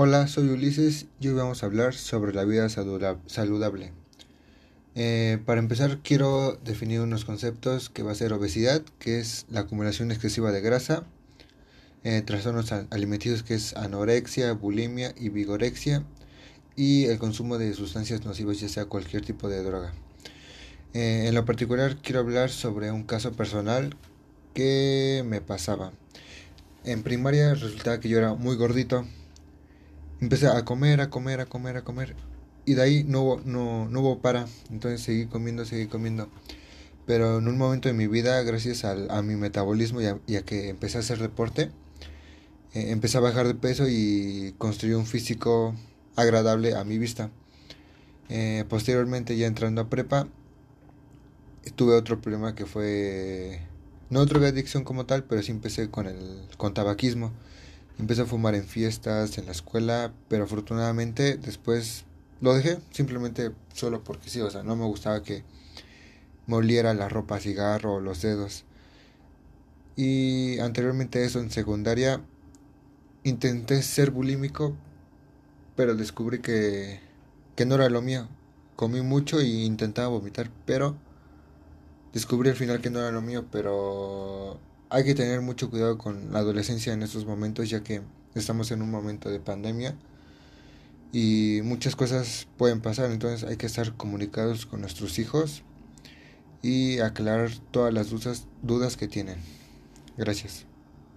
Hola, soy Ulises y hoy vamos a hablar sobre la vida saludable. Eh, para empezar quiero definir unos conceptos que va a ser obesidad, que es la acumulación excesiva de grasa, eh, trastornos alimenticios que es anorexia, bulimia y vigorexia y el consumo de sustancias nocivas ya sea cualquier tipo de droga. Eh, en lo particular quiero hablar sobre un caso personal que me pasaba. En primaria resultaba que yo era muy gordito empecé a comer, a comer, a comer, a comer. Y de ahí no no, no hubo para. Entonces seguí comiendo, seguí comiendo. Pero en un momento de mi vida, gracias a mi metabolismo y a, que empecé a hacer deporte, eh, empecé a bajar de peso y construí un físico agradable a mi vista. Eh, posteriormente, ya entrando a prepa, tuve otro problema que fue... No otra adicción como tal, pero sí empecé con el con tabaquismo. Empecé a fumar en fiestas, en la escuela, pero afortunadamente después lo dejé, simplemente solo porque sí, o sea, no me gustaba que me la ropa a cigarro o los dedos. Y anteriormente eso en secundaria intenté ser bulímico, pero descubrí que, que no era lo mío. Comí mucho y intentaba vomitar, pero descubrí al final que no era lo mío, pero hay que tener mucho cuidado con la adolescencia en estos momentos ya que estamos en un momento de pandemia y muchas cosas pueden pasar, entonces hay que estar comunicados con nuestros hijos y aclarar todas las dudas, dudas que tienen. Gracias.